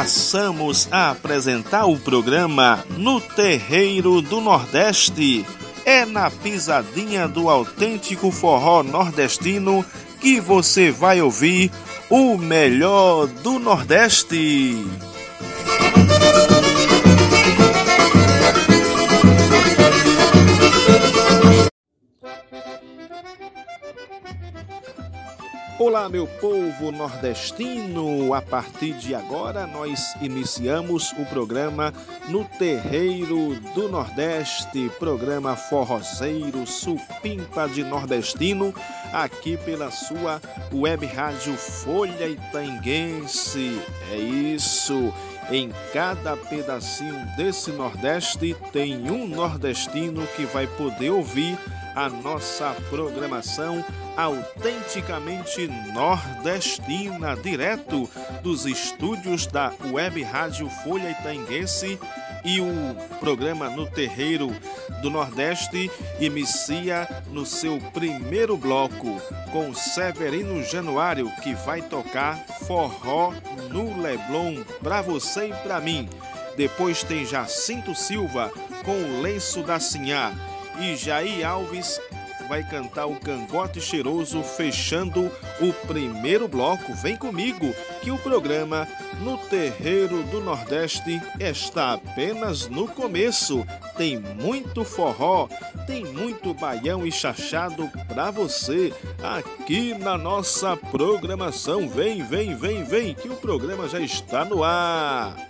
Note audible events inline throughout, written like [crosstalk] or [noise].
passamos a apresentar o programa No Terreiro do Nordeste. É na pisadinha do autêntico forró nordestino que você vai ouvir o melhor do Nordeste. Olá, meu povo nordestino! A partir de agora, nós iniciamos o programa No Terreiro do Nordeste, programa forrozeiro supimpa de nordestino, aqui pela sua web rádio Folha Itaenguense. É isso! Em cada pedacinho desse Nordeste tem um nordestino que vai poder ouvir a nossa programação autenticamente nordestina, direto dos estúdios da Web Rádio Folha Itaenguense e o programa No Terreiro do Nordeste inicia no seu primeiro bloco com Severino Januário que vai tocar forró no Leblon para você e para mim. Depois tem Jacinto Silva com o Lenço da Sinhá e Jair Alves vai cantar o Cangote Cheiroso fechando o primeiro bloco. Vem comigo que o programa No Terreiro do Nordeste está apenas no começo. Tem muito forró, tem muito baião e chachado para você aqui na nossa programação. Vem, vem, vem, vem que o programa já está no ar.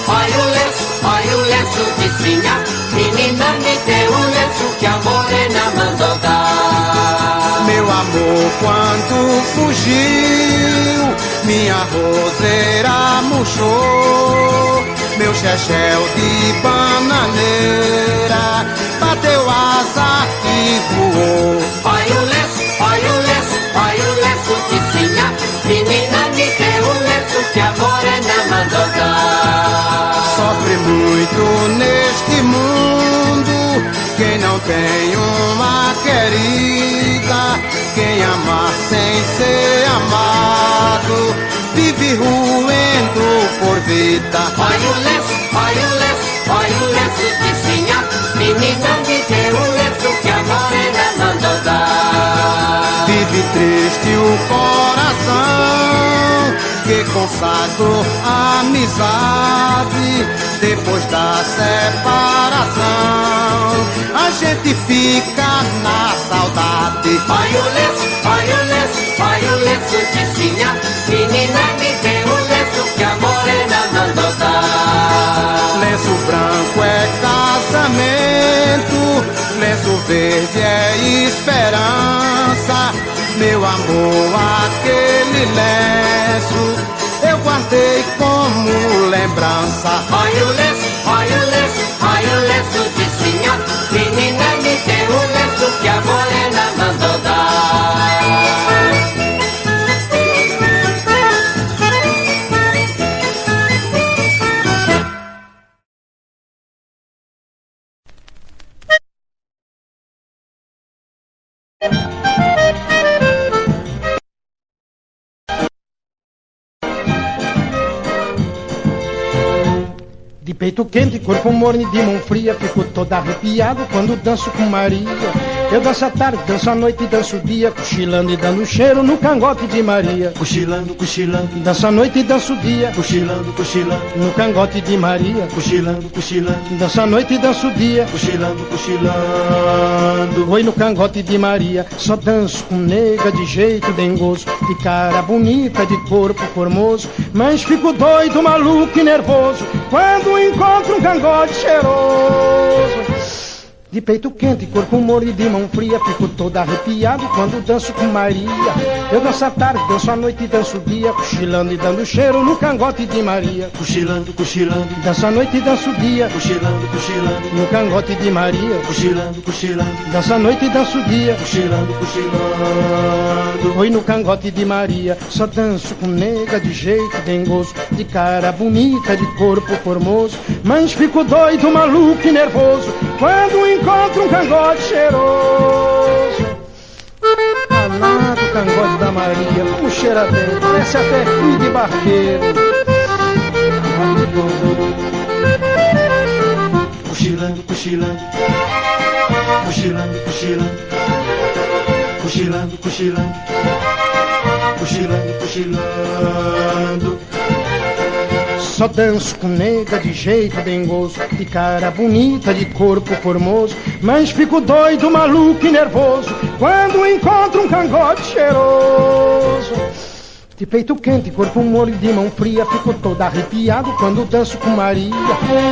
quando fugiu, minha roseira murchou, meu chechel de bananeira bateu asa e voou. Olha o lenço, olha o lenço, olha o lenço de sinha, menina me deu que a morena mandou dar. Sofre muito neste mundo quem não tem uma querida, quem ama sem ser amado, vive ruendo por vida. Olha o lenço, olha o lenço, olha o lenço de sinha, menina me deu o lenço que a morena mandou dar. Vive triste o coração que consagrou a amizade depois da separação. A gente fica na saudade. Olha o lenço, olha o lenço, olha o lenço de sinha, menina me deu o lenço que a morena mandou dar. Lenço branco é casamento, lenço verde é esperança. Meu amor, aquele lenço eu guardei como lembrança. Olha o lenço, peito quente, corpo morno e de mão fria. Fico todo arrepiado quando danço com Maria Eu danço a tarde, danço a noite e danço o dia Cochilando e dando cheiro no cangote de Maria. Cochilando, cochilando, Danço a noite e danço o dia. Cochilando, cochilando, No cangote de Maria. Cochilando, cochilando, Danço a noite e danço o dia. Cochilando, cochilando. Oi no cangote de Maria, só danço com nega de jeito dengoso, de cara bonita, de corpo formoso, mas fico doido, maluco e nervoso quando encontro um cangote cheiroso. De peito quente, corpo morno e de mão fria, fico todo arrepiado quando danço com Maria. Eu danço a tarde, danço a noite e danço o dia, cochilando e dando cheiro no cangote de Maria. Cochilando, cochilando, Danço a noite e danço o dia, cochilando, cochilando, no cangote de Maria. cochilando, cochilando, Danço a noite e danço o dia, cochilando, cochilando. Oi no cangote de Maria, só danço com nega de jeito dengoso, de cara bonita, de corpo formoso, mas fico doido, maluco e nervoso quando encontro um cangote cheiroso. Danado cangote da Maria, como cheira bem, parece até fio de barqueiro. Que bom. Cochilando, cochilando, cochilando, cochilando, cochilando, cochilando, cochilando, cochilando. Só danço com nega de jeito dengoso, de cara bonita, de corpo formoso, mas fico doido, maluco e nervoso quando encontro um cangote cheiroso. De peito quente, corpo molho de mão fria, fico todo arrepiado quando danço com Maria.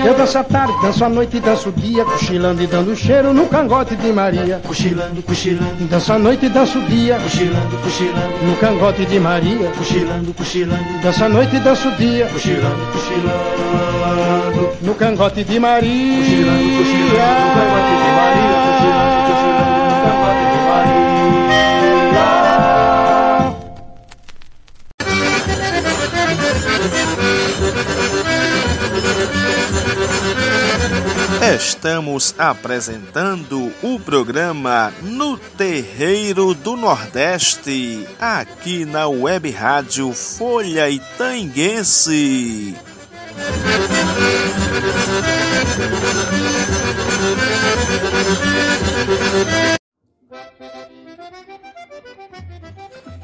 Eu danço a tarde, danço a noite e danço o dia, cochilando e dando cheiro no cangote de Maria. Cochilando, cochilando, Danço a noite e danço o dia, cochilando, cochilando, no cangote de Maria. cochilando, cochilando, Danço a noite e danço o dia, cochilando, cochilando. no cangote de Maria. Cochilando, cochilando, no cangote de Maria, cochilando, Estamos apresentando o programa No Terreiro do Nordeste, aqui na Web Rádio Folha Itanguense.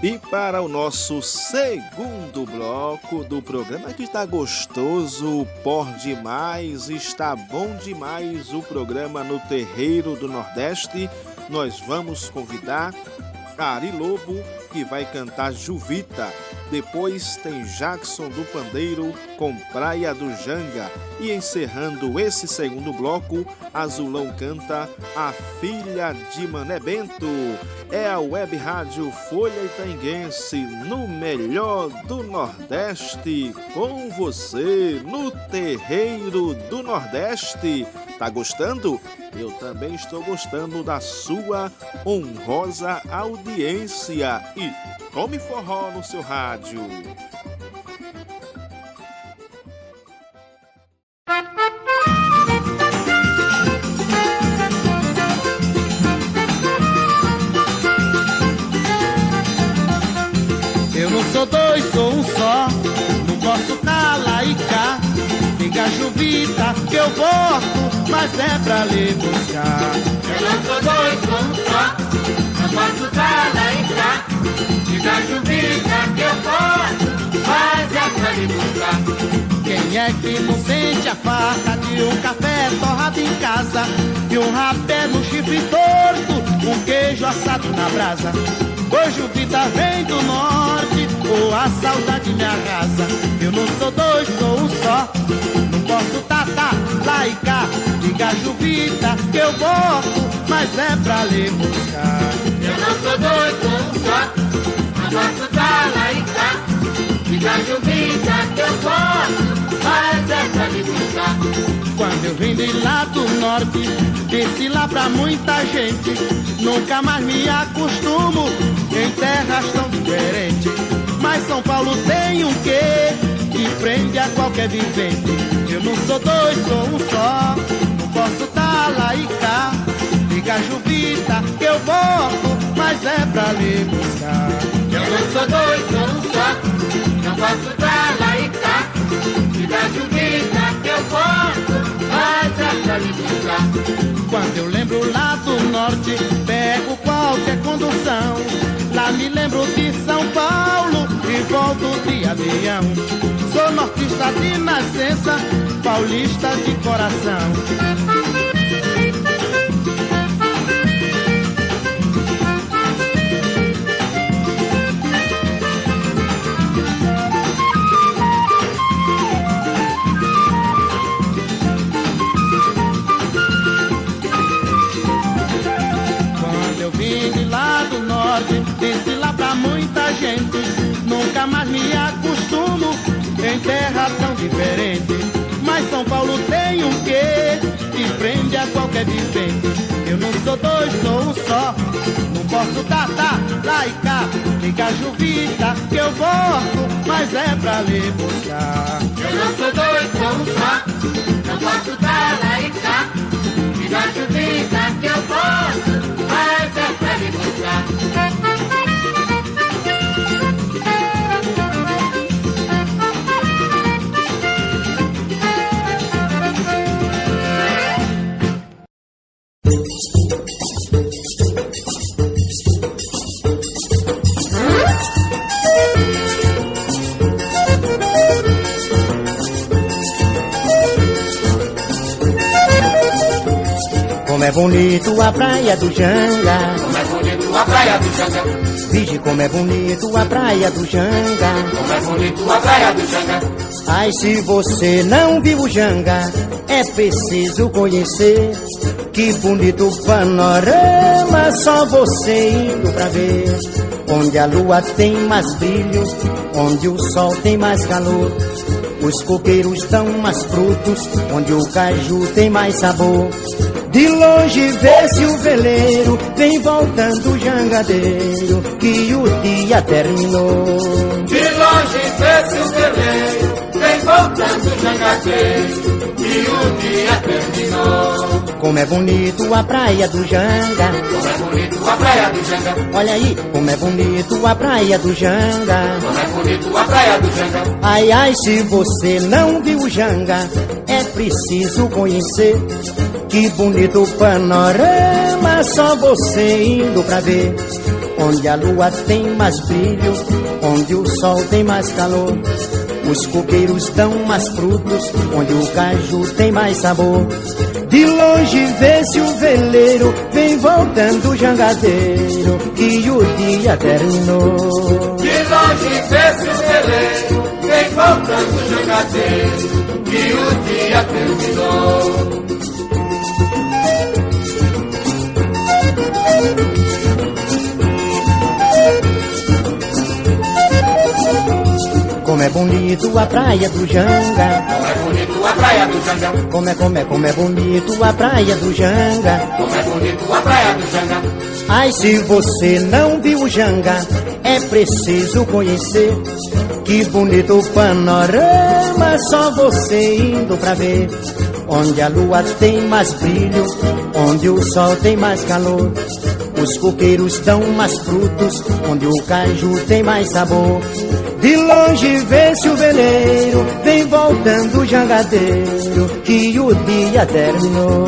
E para o nosso segundo bloco do programa que está gostoso por demais, está bom demais o programa no Terreiro do Nordeste, nós vamos convidar Ari Lobo, que vai cantar Juvita. Depois tem Jackson do Pandeiro com Praia do Janga. E encerrando esse segundo bloco, Azulão canta A Filha de Mané Bento. É a web rádio Folha Itaenguense no melhor do Nordeste. Com você no Terreiro do Nordeste. Tá gostando? Eu também estou gostando da sua honrosa audiência. E tome forró no seu rádio. Eu não sou dois, sou um só. Não posso tá lá e cá. Diga Juvita que eu gosto, mas é pra lhe buscar. Eu não sou dois, um só. Não posso dar lá e cá. Diga Juvita que eu posso, mas é pra lhe buscar. Quem é que não sente a farta de um café torrado em casa? De um rapé no chifre torto, um queijo assado na brasa. Hoje o vida vem do norte, ou a saudade me arrasa. Eu não sou dois, sou um só. Não posso tatar lá e eu gosto, mas é pra lhe buscar. Eu não sou dois, sou um só. Posso dar lá e cá. Diga Juvita que eu posso, mas é pra lhe buscar. Quando eu vim de lá do norte, desci lá pra muita gente. Nunca mais me acostumo em terras tão diferentes. Mas São Paulo tem um quê que prende a qualquer vivente. Eu não sou dois, sou um só. Lá e cá. Diga Juvita que eu volto, mas é pra lhe buscar. Eu não sou dois, sou um só. Não posso dar lá e cá. Diga Juvita que eu posso, mas é pra lhe buscar. Quando eu lembro lá do norte, pego qualquer condução. Lá me lembro de São Paulo e volto de avião. Sou nortista de nascença, paulista de coração. Gente. Nunca mais me acostumo em terra tão diferente. Mas São Paulo tem um quê que prende a qualquer vivente. Eu não sou dois, sou um só. Não posso e cá. Diga Juvita que eu gosto, mas é pra buscar. Eu não sou dois, sou um só. Não posso dar cá. Diga Juvita que eu posso, mas é pra lhe bonito a praia do Janga. Como é bonito a praia do Janga. Vige como é bonito a praia do Janga. Como é bonito a praia do Janga. Ai, se você não viu o Janga, é preciso conhecer. Que bonito panorama, só você indo pra ver. Onde a lua tem mais brilho, onde o sol tem mais calor. Os coqueiros dão mais frutos, onde o caju tem mais sabor. De longe vê-se o veleiro, vem voltando o jangadeiro, que o dia terminou. De longe vê-se o veleiro, voltando o jangadeiro, e o dia terminou. Como é bonito a praia do Janga, Como é bonito a praia do Janga. olha aí, como é bonito a praia do Janga. Como é bonito a praia do Janga. Ai, ai, se você não viu o Janga, é preciso conhecer. Que bonito panorama, só você indo pra ver. Onde a lua tem mais brilho, onde o sol tem mais calor. Os coqueiros dão mais frutos, onde o caju tem mais sabor. De longe vê-se o veleiro, vem voltando o jangadeiro, que o dia terminou. De longe vê-se o veleiro, vem voltando o jangadeiro, que o dia terminou. Como é bonito a praia do Janga. Como é bonito a praia do Janga. Como é, como é, como é bonito a praia do Janga. Como é bonito a praia do Janga. Ai, se você não viu o Janga, é preciso conhecer. Que bonito panorama, só você indo pra ver. Onde a lua tem mais brilho, onde o sol tem mais calor. Os coqueiros dão mais frutos, onde o caju tem mais sabor. De longe vê-se o veleiro, vem voltando o jangadeiro, que o dia terminou.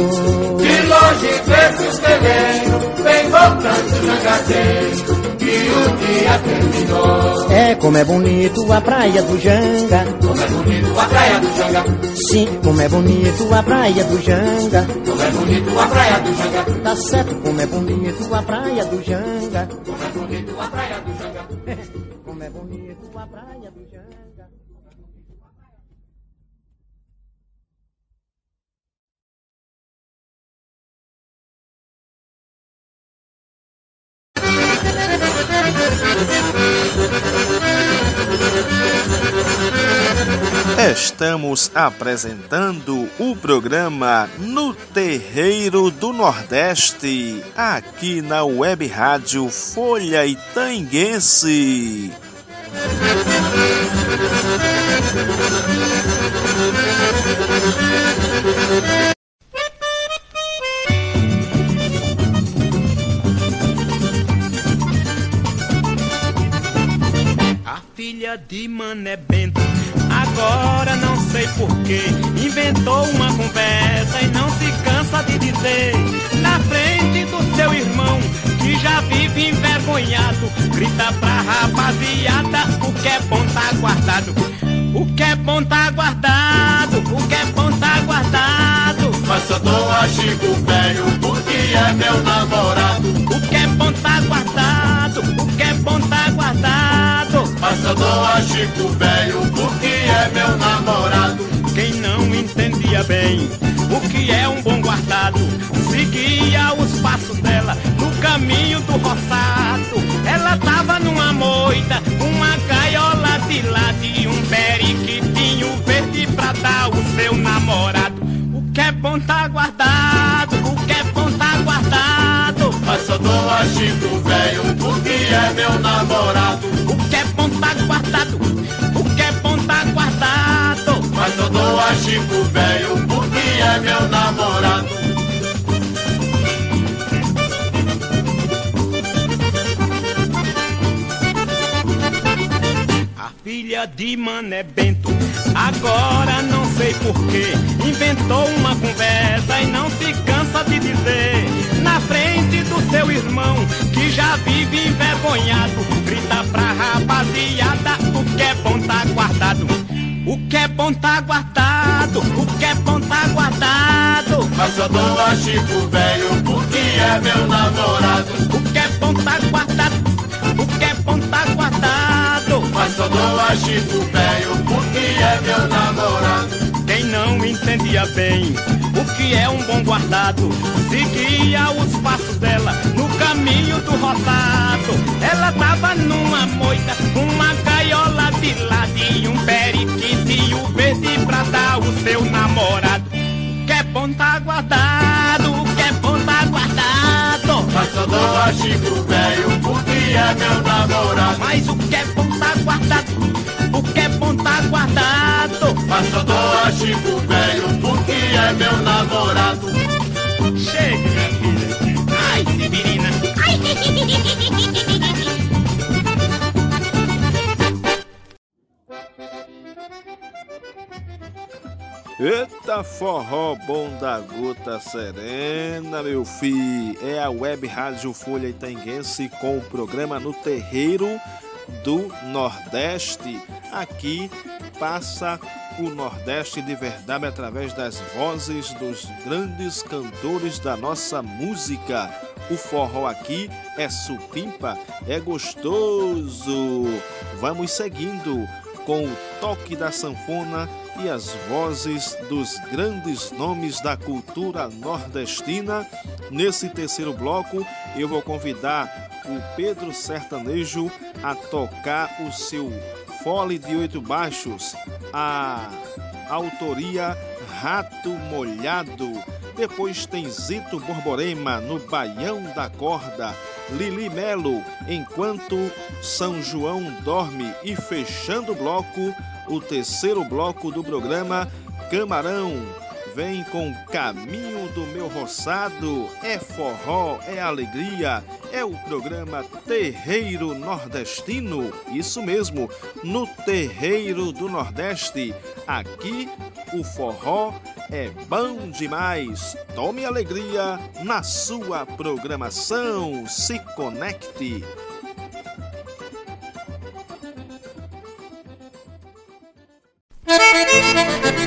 De longe vê-se o veleiro, vem voltando o jangadeiro, que o dia terminou. É como é bonito a praia do Janga. Como é bonito a praia do Janga. Sim, como é bonito a praia do Janga. Como é bonito a praia do Janga. Tá certo, como é bonito a praia do Janga. Como é bonito a praia do Janga. [laughs] Como é bonito Estamos apresentando o programa No Terreiro do Nordeste, aqui na Web Rádio Folha Itanguense. A filha de Mané Bento, agora não sei porquê, inventou uma conversa e não se cansa de dizer. Na frente do seu irmão, que já vive envergonhado, grita pra rapaziada: o que é bom tá guardado. O que é bom tá guardado, o que é bom tá guardado. Mas eu dou a Chico velho porque é meu namorado. O que é bom tá guardado, o que é bom tá guardado. Mas eu a Chico velho porque é meu namorado. Quem não entendia bem o que é um bom guardado, seguia os passos dela no caminho do roçado. Ela tava numa moita, uma gaiola de lado e um periquitinho verde pra dar o seu namorado. O que é bom tá guardado, o que é bom tá guardado. Mas eu a Chico velho porque é meu namorado. O que é bom tá guardado, o que é bom tá guardado. Mas eu dou a Chico velho porque é meu namorado. A filha de Mané Bento, agora não sei porquê, inventou uma conversa e não se cansa de dizer. Na frente do seu irmão, que já vive envergonhado, bom tá guardado, o que é bom tá guardado. Mas eu dou a Chico velho porque é meu namorado. O que é bom tá guardado, o que é bom tá guardado. Mas eu dou a Chico velho porque é meu namorado. Quem não entendia bem o que é um bom guardado, seguia os passos dela no caminho do roçado. Ela tava numa moita, uma gaiola de lado e um periquitinho verde pra dar o seu namorado. O que é bom tá guardado, o que é bom tá guardado. Mas eu dou a Chico velho porque é meu namorado. Mas o que é bom tá guardado, o que é bom tá guardado. Mas eu dou a Chico velho porque é meu namorado. Chega, minha filha. Ai, Sibirina. [laughs] Eita forró bom da gota serena, meu filho. É a Web Rádio Folha Itaenguense com o programa No Terreiro do Nordeste. Aqui passa o Nordeste de verdade através das vozes dos grandes cantores da nossa música. O forró aqui é supimpa, é gostoso. Vamos seguindo com o toque da sanfona e as vozes dos grandes nomes da cultura nordestina. Nesse terceiro bloco, eu vou convidar o Pedro Sertanejo a tocar o seu fole de oito baixos, a autoria Rato Molhado. Depois tem Zito Borborema no Baião da Corda, Lili Melo, Enquanto São João Dorme e fechando o bloco, o terceiro bloco do programa Camarão vem com Caminho do Meu Roçado. É forró, é alegria, é o programa Terreiro Nordestino. Isso mesmo, no Terreiro do Nordeste. Aqui o forró é bom demais. Tome alegria na sua programação. Se conecte. [laughs]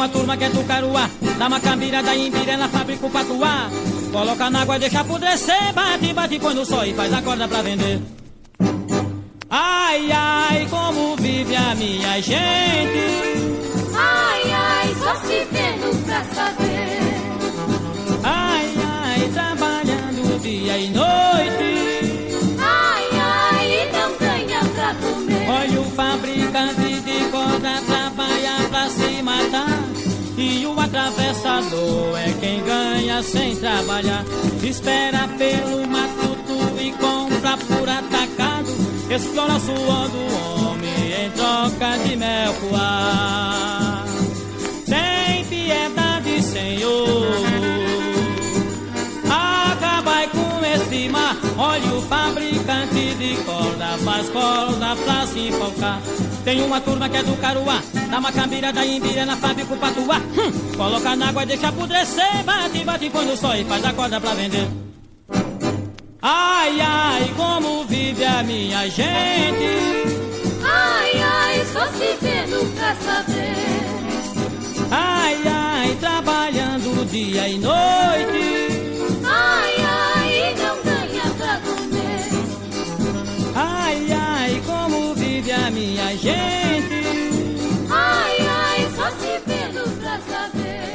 uma turma que é do Caruá, da Macambira, da Imbira, na fábrica o Patuá. Coloca na água, deixa apodrecer, bate, bate, põe no sol e faz a corda pra vender. Ai, ai, como vive a minha gente. Ai, ai, só se vendo pra saber. Ai, ai, trabalhando dia e noite. Atravessador é quem ganha sem trabalhar. Espera pelo matuto e compra por atacado. Explora o suor do homem em troca de mel coar. Tem piedade, Senhor. Mar. Olha o fabricante de corda, faz corda pra se enfocar. Tem uma turma que é do Caruá, da Macambira, da Imbira, na fábrica Patuá. Hum, coloca na água e deixa apodrecer, bate, bate, põe no sol e faz a corda pra vender. Ai, ai, como vive a minha gente. Ai, ai, só se vendo pra saber. Ai, ai, trabalhando dia e noite. Gente. Ai, ai, só se vendo pra saber.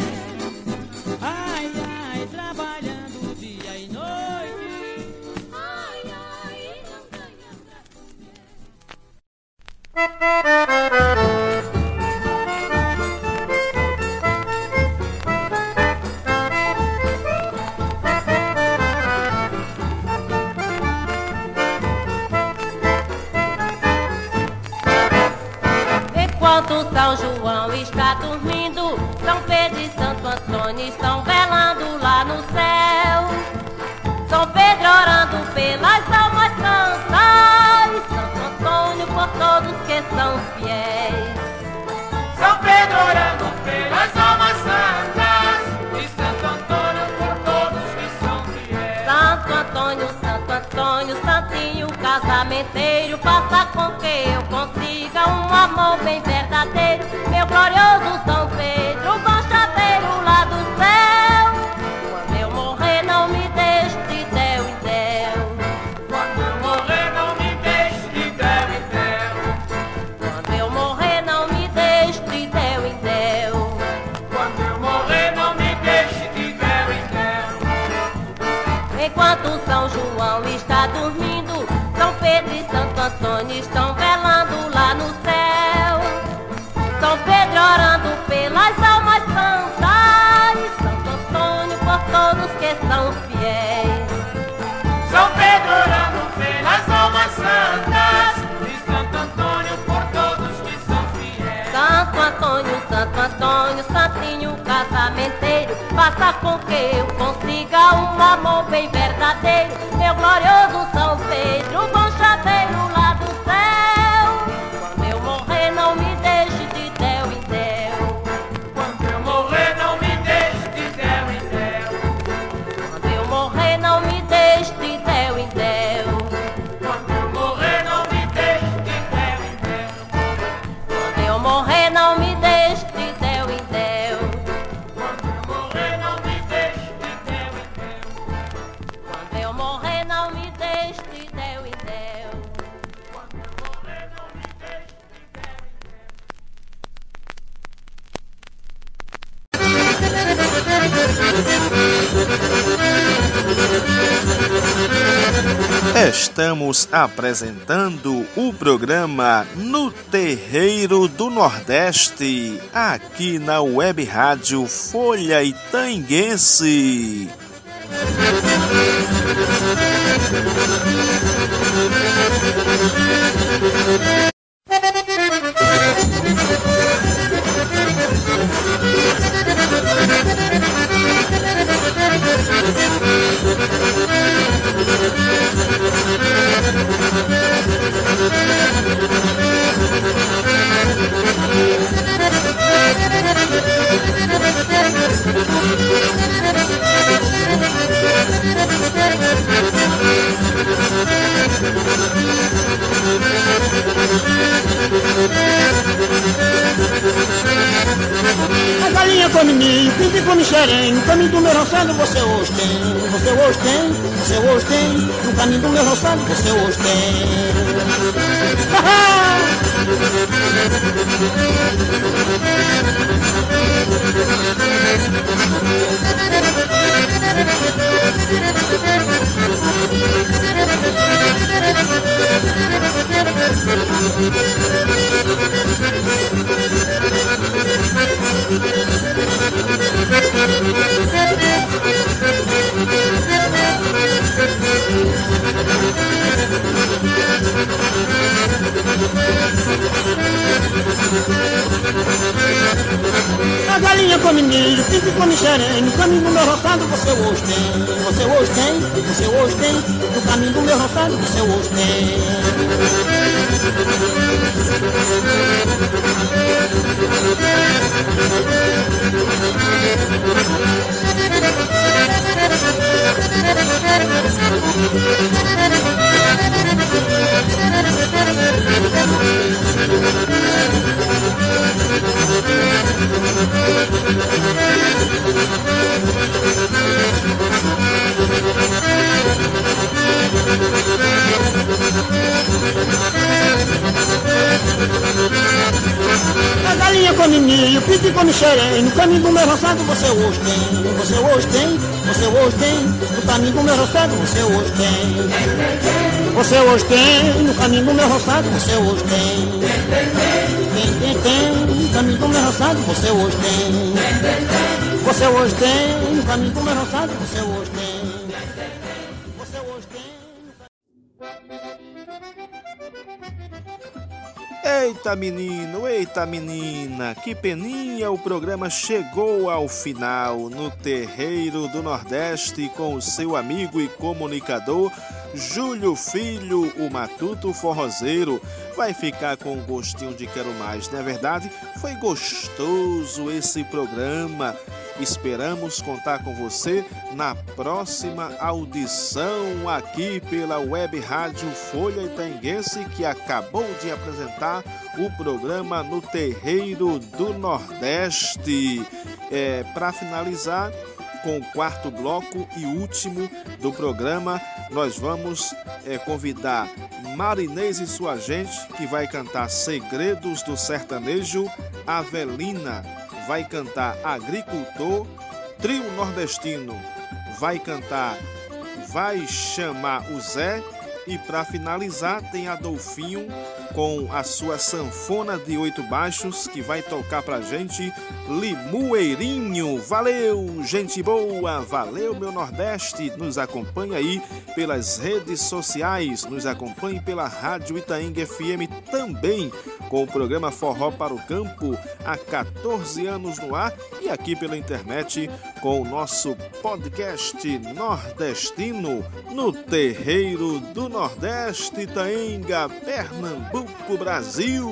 Ai, ai, trabalhando dia e noite. Ai, ai, e não ganha pra comer. [laughs] São João está dormindo, São Pedro e Santo Antônio estão velando lá no céu. São Pedro orando pelas almas santas, Santo Antônio por todos que são fiéis. São Pedro orando pelas almas santas e Santo Antônio por todos que são fiéis. Santo Antônio, Santo Antônio, Santinho casamenteiro, com eu consiga um amor bem verdadeiro. Meu glorioso São Pedro, bom chaveiro lá do céu. Quando eu morrer, não me deixe de Del em Del. Quando eu morrer, não me deixe de Del em Del. Quando eu morrer, não me deixe de Del em Del. Quando eu morrer, não me deixe de Del em Del. Enquanto São João está dormindo, São Pedro e Santo Antônio estão Antônio, Santinho casamenteiro, faça com que eu consiga um amor bem verdadeiro. Meu glorioso São Pedro, bom chaveiro Apresentando o programa No Terreiro do Nordeste, aqui na Web Rádio Folha Itanguense. Thank come milho, pinto come xerém, no caminho do meu roçado você hoje tem, você hoje tem, você hoje tem, no caminho do meu roçado você hoje tem. [laughs] A galinha come milho, pinto come xerém, no caminho do meu roçado você hoje tem, você hoje tem, você hoje tem, no caminho do meu roçado você hoje tem. Thank you. A [laughs] galinha come milho, pinto come xerém, no caminho do meu roçado você hoje tem, você hoje tem, você hoje tem, no caminho do meu roçado você hoje tem. Você hoje tem, no caminho do meu roçado você hoje tem. Tem, tem, tem, no caminho do meu roçado você hoje tem. Você hoje tem, no caminho do meu roçado você hoje tem. Eita menino, eita menina, que peninha o programa chegou ao final. No Terreiro do Nordeste com o seu amigo e comunicador Júlio Filho, o Matuto Forrozeiro. Vai ficar com um gostinho de quero mais, não é verdade? Foi gostoso esse programa. Esperamos contar com você na próxima audição aqui pela Web Rádio Folha Itaenguense, que acabou de apresentar o programa no Terreiro do Nordeste. É, Para finalizar, com o quarto bloco e último do programa, nós vamos é, convidar Marinês e sua gente, que vai cantar Segredos do Sertanejo, Avelina vai cantar Agricultor, Trio Nordestino vai cantar Vai Chamar o Zé e para finalizar tem Adolfinho com a sua sanfona de oito baixos que vai tocar pra gente Limoeirinho. Valeu, gente boa, valeu meu Nordeste. Nos acompanha aí pelas redes sociais, nos acompanhe pela Rádio Itaenga FM também com o programa Forró para o Campo há 14 anos no ar e aqui pela internet com o nosso podcast nordestino no Terreiro do Nordeste Itaenga, Pernambuco, Brasil.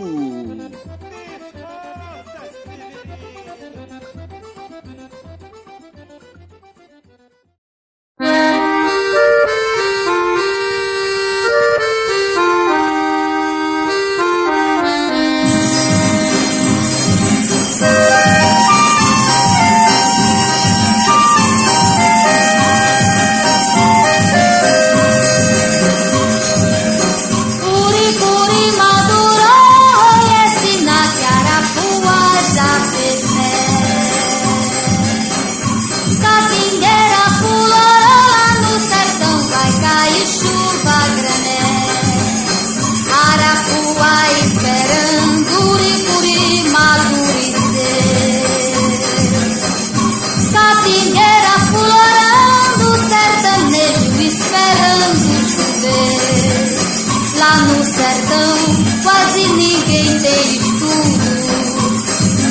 Tem estudo.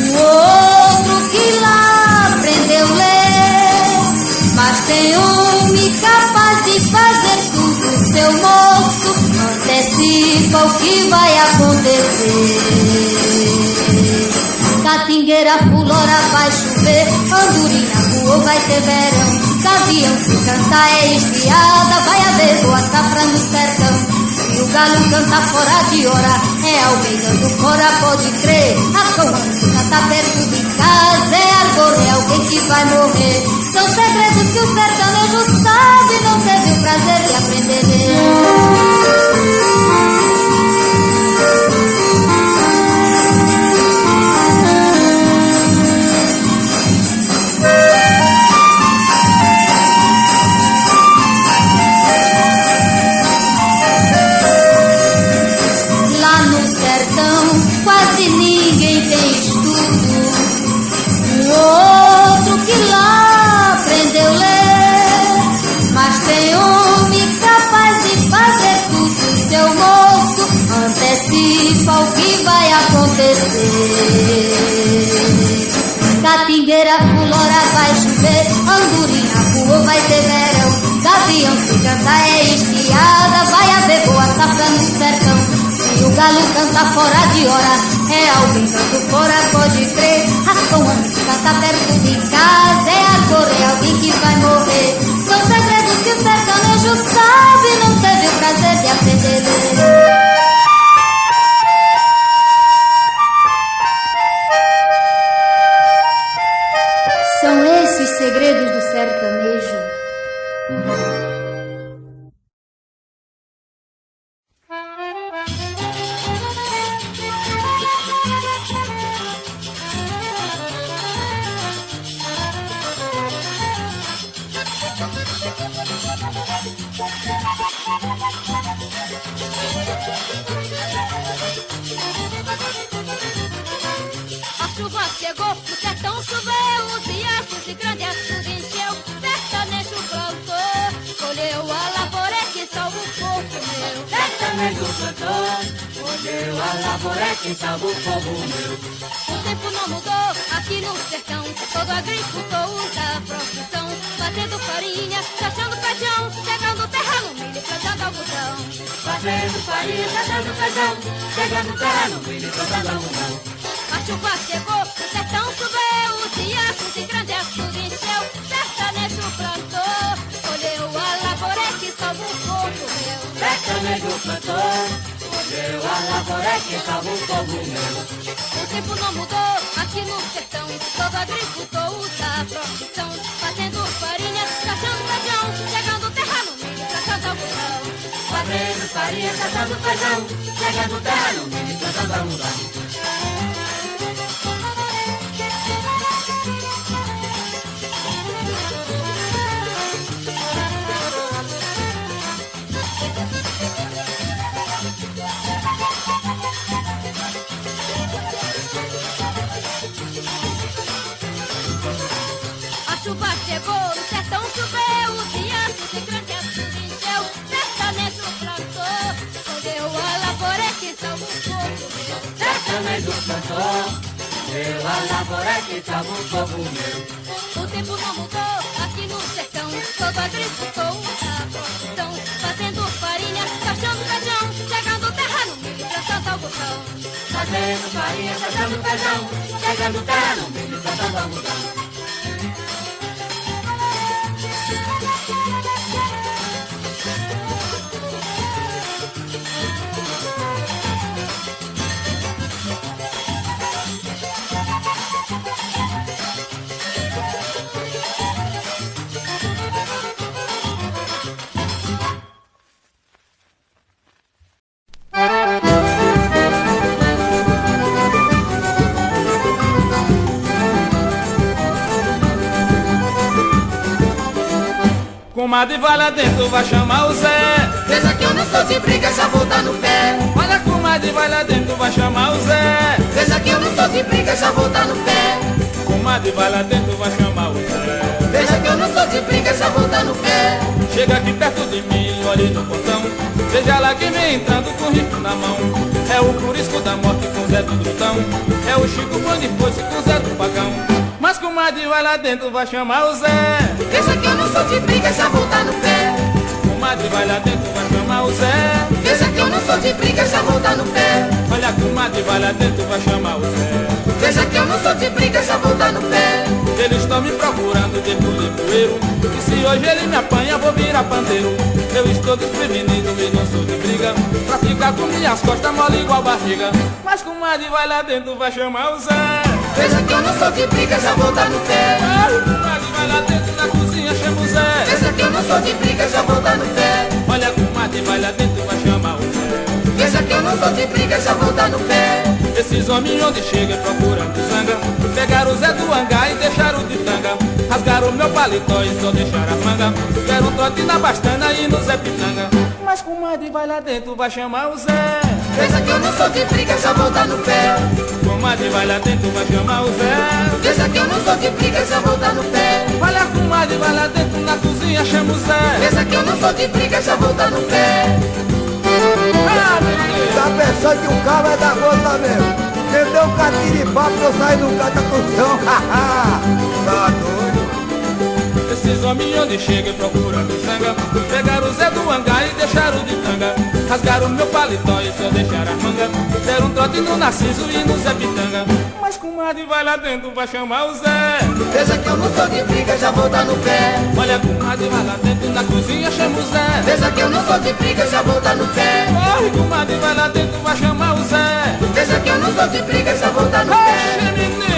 O outro que lá aprendeu ler, mas tem homem capaz de fazer tudo. Seu moço antecipa o que vai acontecer. Catingueira fulora vai chover, Andurina voou vai ter verão, Gavião se cantar é esviada, vai haver boa safra no sertão galo canta fora de hora, é alguém do cora, pode crer. A comandança tá perto de casa, é agora, é alguém que vai morrer. São segredos que o sertanejo sabe, não teve o prazer de aprender. Quase ninguém tem estudo. Um outro que lá aprendeu a ler. Mas tem homem capaz de fazer tudo. Seu moço antecipa o que vai acontecer. Catingueira, fulora, vai chover. Andorinha, voa, vai ter verão. Gavião se canta é espiada. Vai haver boa safra no sertão. Galo canta fora de hora, é alguém canto fora, pode crer. Rascão se canta perto de casa, é agora, é alguém que vai morrer. São segredos que o sertanejo sabe, não teve o prazer de aprender. Fazendo farinha, chachando feijão, chegando terra no milho, plantando algodão. A chuva chegou, o sertão choveu, os riachos e grande açude encheu. Sertanejo plantou, colheu a lavoura que salva o povo meu. Sertanejo plantou, colheu a lavoura que salva o povo meu. O tempo não mudou aqui no sertão, todo agricultor usa a profissão. Fazendo farinha, chachando feijão, chegando terra no milho, plantando algodão. Plantou, colheu a lavoura que o povo meu. O tempo não mudou aqui no sertão, todo agricultor usa a profissão. Fazendo farinha, achando feijão, chegando terra no milho, plantando algodão. Fazendo farinha, chachando feijão, chegando terra no milho, plantando algodão. Comadre, vai lá dentro, vai chamar o Zé. Veja que eu não sou de briga, já vou dar no pé. Olha, comadre, vai lá dentro, vai chamar o Zé. Veja que eu não sou de briga, já vou dar no pé. Comadre, vai lá dentro, vai chamar o Zé. Veja que eu não sou de briga, já vou dar no pé. Chega aqui perto de mim, olhe no portão. Veja lá quem vem entrando com o rifle na mão. É o Curisco da morte com Zé do Drutão. É o Chico Pão de Foice com Zé do Pagão. Mas comadre, vai lá dentro, vai chamar o Zé. Veja que eu não sou de briga, já vou dar no pé. Comadre, vai lá dentro, vai chamar o Zé. Veja que eu não sou de briga, já vou dar no pé. Olha, comadre, vai lá dentro, vai chamar o Zé. Veja que eu não sou de briga, já vou dar no pé. Eles estão me procurando de bulipoeiro E se hoje ele me apanha, vou virar pandeiro Eu estou desprevenido e não sou de briga Pra ficar com minhas costas mole igual barriga Mas comadre vai lá dentro, vai chamar o Zé Veja que eu não sou de briga, já vou dar no pé. Comadre vai lá dentro na cozinha chama o Zé. Veja que eu não sou de briga, já vou dar no pé. Olha a comadre, vai lá dentro, vai chamar o Zé. Veja que eu não sou de briga, já vou dar no pé. Esses homens onde chegam procurando zanga Pegaram o Zé do Hangar e deixaram de tanga Rasgaram o meu paletó e só deixaram a manga Deram um trote na bastana e no Zé Pitanga Mas comadre vai lá dentro, vai chamar o Zé Veja que eu não sou de briga, já vou dar no pé. Comadre vai lá dentro, vai chamar o Zé Veja que eu não sou de briga, já vou dar no pé. Olha comadre, vai lá dentro na cozinha, chama o Zé Veja que eu não sou de briga, já vou dar no pé. Ah. Tá pensando que o carro é da gota mesmo? Meteu um catiripá pra eu sair do canto do chão. tá doido? Esses homens onde chegam procurando zanga Pegaram o Zé do hangar e deixaram de tanga. Rasgaram meu paletó e só deixaram a manga. Deram um trote no Narciso e no Zé Pitanga. Mas comadre vai lá dentro, vai chamar o Zé. Veja que eu não sou de briga, já vou dar no pé. Olha comadre, vai lá dentro na cozinha, chama o Zé. Veja que eu não sou de briga, já vou dar no pé. Corre comadre, vai lá dentro, vai chamar o Zé. Veja que eu não sou de briga, já vou dar no pé. Oxe menino,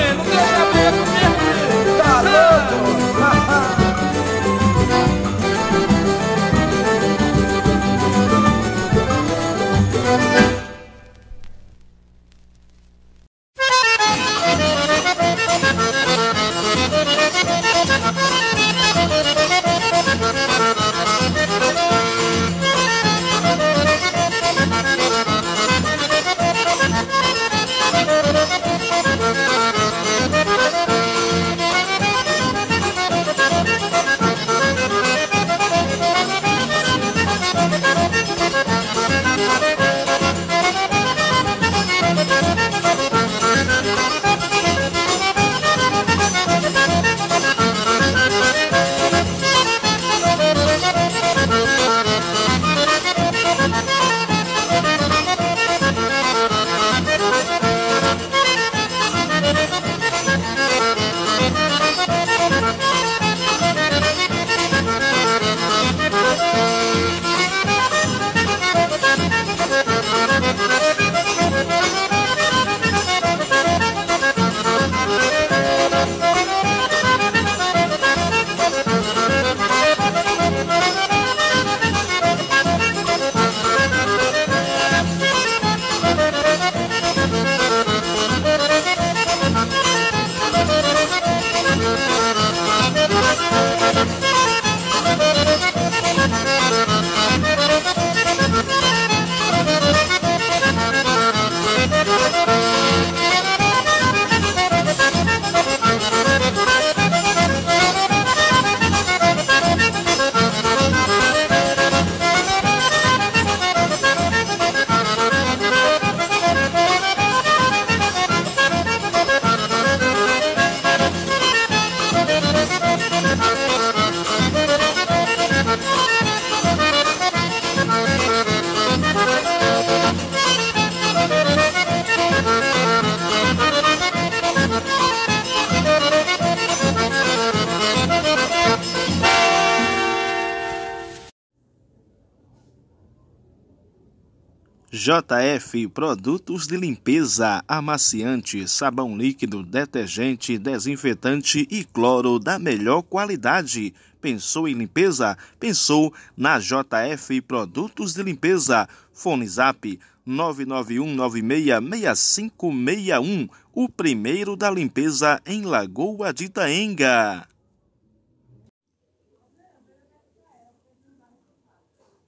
JF Produtos de Limpeza, amaciante, sabão líquido, detergente, desinfetante e cloro da melhor qualidade. Pensou em limpeza? Pensou na JF Produtos de Limpeza. Fone Zap 991966561, o primeiro da limpeza em Lagoa de Itaenga.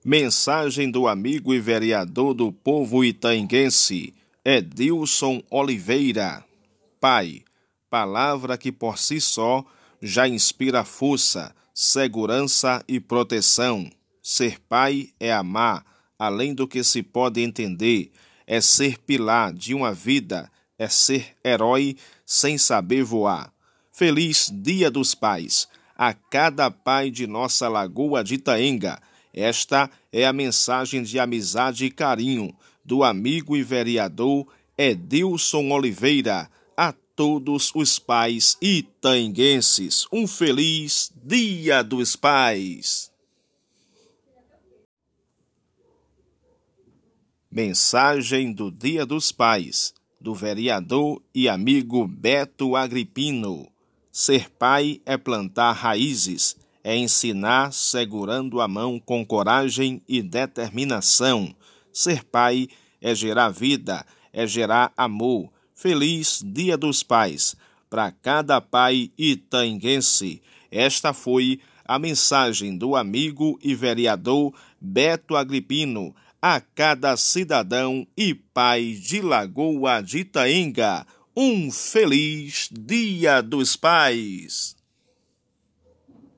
Mensagem do amigo e vereador do povo itaenguense, Edilson Oliveira. Pai, palavra que por si só já inspira força, segurança e proteção. Ser pai é amar, além do que se pode entender, é ser pilar de uma vida, é ser herói sem saber voar. Feliz Dia dos Pais a cada pai de nossa Lagoa de Itaenga. Esta é a mensagem de amizade e carinho do amigo e vereador Edilson Oliveira a todos os pais itaenguenses. Um feliz Dia dos Pais! Mensagem do Dia dos Pais, do vereador e amigo Beto Agripino. Ser pai é plantar raízes, é ensinar segurando a mão com coragem e determinação. Ser pai é gerar vida, é gerar amor. Feliz Dia dos Pais para cada pai itanguense. Esta foi a mensagem do amigo e vereador Beto Agripino a cada cidadão e pai de Lagoa de Itaenga. Um feliz Dia dos Pais!